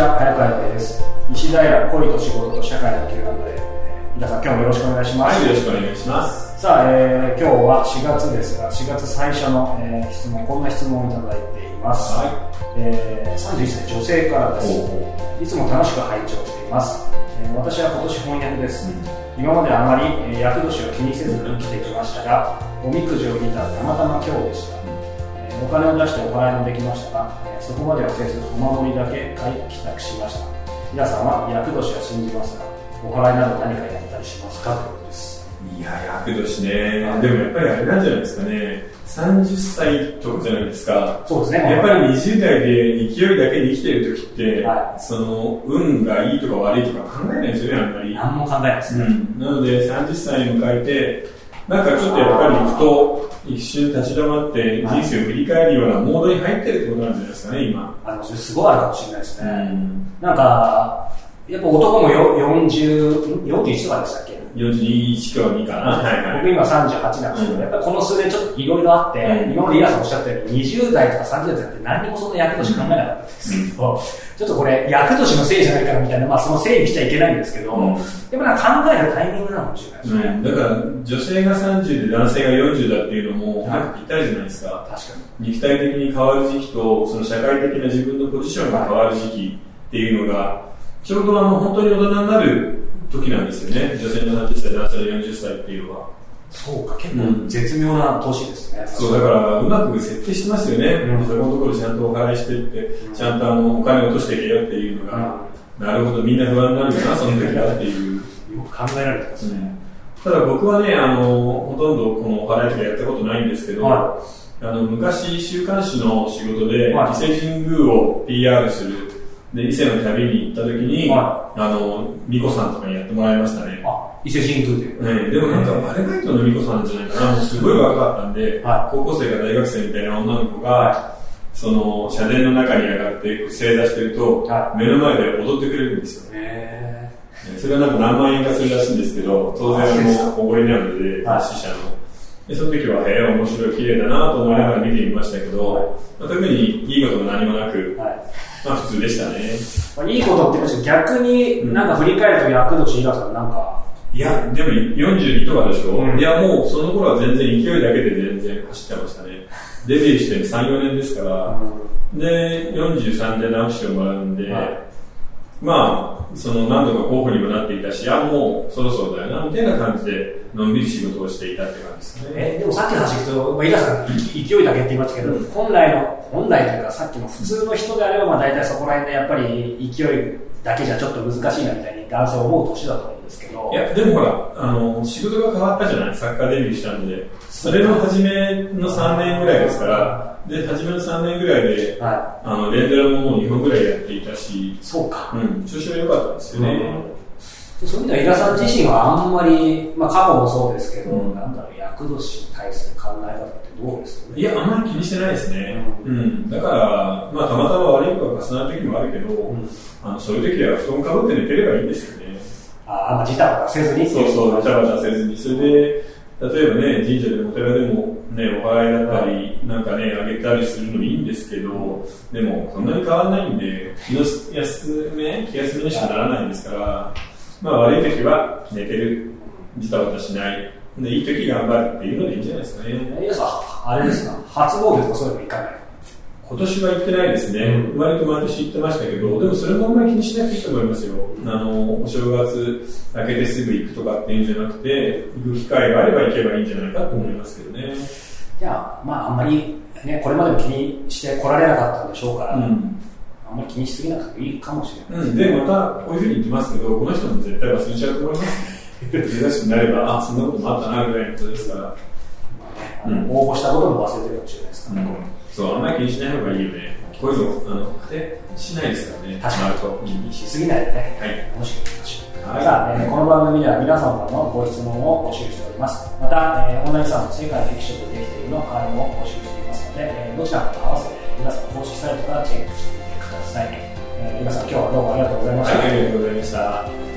こんにちは、早川洋平です。石平恋と仕事と社会の Q&A。皆さん、今日もよろしくお願いします。はい、よろしくお願いします。さあ、えー今日は4月ですが、4月最初の、えー質問、こんな質問をいただいています。はえー31歳女性からです。おいつも楽しく拝聴しています。えー私は今年翻訳です。今まであまりえー厄年を気にせず生きてきましたが、おみくじを見たらたまたま今日でした。えーお金を出してお払いもできましたが、えーそこまではせず、お守りだけ買い帰宅しました。皆さんは厄年は信じますかお払いなど何かやったりしますか？ということです。いや、厄年ね。でもやっぱりあれなんじゃないですかね。30歳とかじゃないですか。そうですね。やっぱり20代で勢いだけで生きてる時って、はその運がいいとか悪いとか考えないですよね、あんまり。何も考えないですね。うん、なので30歳に迎えてなんかちょっとやっぱりふと一瞬立ち止まって人生を振り返るようなモードに入ってるってことなんじゃないですかね今、あの、それすごいあるかもしれないですね。うん、なんか、やっぱ男もよ40、41とかでしたっけ？41か2かな。はいはい。僕今38なんですけど、うん。やっぱりこの数年ちょっといろいろあって、うん。今までイラさんおっしゃったように20代とか30代って何にもそんな役年考えなかったんですけど、ちょっとこれ役年のせいじゃないかなみたいな、まあそのせいにしちゃいけないんですけど、うん。でもなんか考えるタイミングなのかもしれないですね。うん、だから女性が30で男性が40だっていうのもぴったりじゃないですか。確か肉体的に変わる時期とその社会的な自分のポジションが変わる時期っていうのがちょうどあの本当に大人になる時なんですよね。女性の30歳男性の40歳っていうのは。に。そうか、結構絶妙な年ですね。そうだからうまく設定してますよね、うん。そこのところちゃんとお払いしてって、うん。ちゃんとあのお金を落としていけよっていうのが、なるほどみんな不安になるよなその時はっていう。よく考えられてますね。ただ僕はねあのほとんどこのお払いとかやったことないんですけど、はあの昔週刊誌の仕事で、はい。伊勢神宮を PR するで伊勢の旅に行った時に、はあの美子さんとかにやってもらいましたね。あ、伊勢神宮で。ね、でもなんかバレガイトの美子さんじゃないかな、もうすごい若かったんで、はい。高校生が大学生みたいな女の子が、はその社殿の中に上がって正座してると、は目の前で踊ってくれるんですよ。へそれはなんか何万円かするらしいんですけど、当然あの、おごりなので、はい。死者の。でその時は、へえ、面白い、綺麗だなと思いながら見てみましたけど、はい。まあ特にいいことも何もなくー、はい。まあ普通でしたね。まあ、いいことって言いましたけど逆になんか振り返ると役年イラさんなんか、いや、でも42とかでしょ、うん。いや、もうその頃は全然勢いだけで全然走ってましたね。デビューして3、4年ですから、で、43で直してもらうんで、はい。まあ、その何度か候補にもなっていたし、あ、もうそろそろだよな、みたいな感じで、のんびり仕事をしていたって感じですね。えでもさっきの話聞くと、まあ、イラさんい勢いだけって言いましたけど、本来の本来というかさっきの普通の人であればまあ大体そこら辺でやっぱり勢いだけじゃちょっと難しいなみたいに男性は思う年だと思うんですけど。いや、でもほら、あの、仕事が変わったじゃない、サッカーデビューしたんで、それの初めの3年ぐらいですから、で、初めの3年ぐらいで、はあの、レンドラももう2本ぐらいやっていたし。い、、そうか、うん、調子が良かったんですよね。そういう意味ではイラさん自身はあんまり、まあ、過去もそうですけど、うんなんだろう役年に対する考え方ってどうですかねいや、あんまり気にしてないですね。ううんん。だから、まあ、たまたま悪いことが重なる時もあるけど、んあの、そういう時は布団かぶって寝てればいいんですよね。ああんまジタバタせずにそうそう、バタバタせずに。それで、例えばね、神社でもお寺でもね、お祓いだったり、なんかね、あげたりするのいいんですけど、でも、そんなに変わらないんで、気の休め、気休めにしかならないんですから、まあ、悪い時は寝てる、ジタバタしない。で、いい時頑張るっていうのでいいんじゃないですかね。イラさんあれですか初詣とかそういうのいかない。今年は行ってないですね、うん。割と毎年行ってましたけど、でもそれもあんまり気にしなくていいと思いますよ、あのお正月明けてすぐ行くとかっていうんじゃなくて、行く機会があれば行けばいいんじゃないかと思いますけどね。じゃあ、まあ、あんまり、ね、これまでも気にして来られなかったんでしょうから、うんあんまり気にしすぎなくていいかもしれない。うん、で、またこういうふうに言ってますけど、この人も絶対忘れちゃうと思いますね。珍しくなれば、あ、そんなこともあったなぐらいのことですから、まあねあの応募したことも忘れてるかもしれないですからね。そう、あんまり気にしない方がいいよね。こういうの、あの、当てしないですからね、確かにと。気にしすぎないでね、はい楽しくいきましょう。はいさあ、えーこの番組では皆様からのご質問を募集しております。また、えー、オンラインサロン世界的食でできているの会員も募集していますので、えーどちらも合わせて皆さん公式サイトからチェックしてください。えー皆さん今日はどうもありがとうございました。ありがとうございました。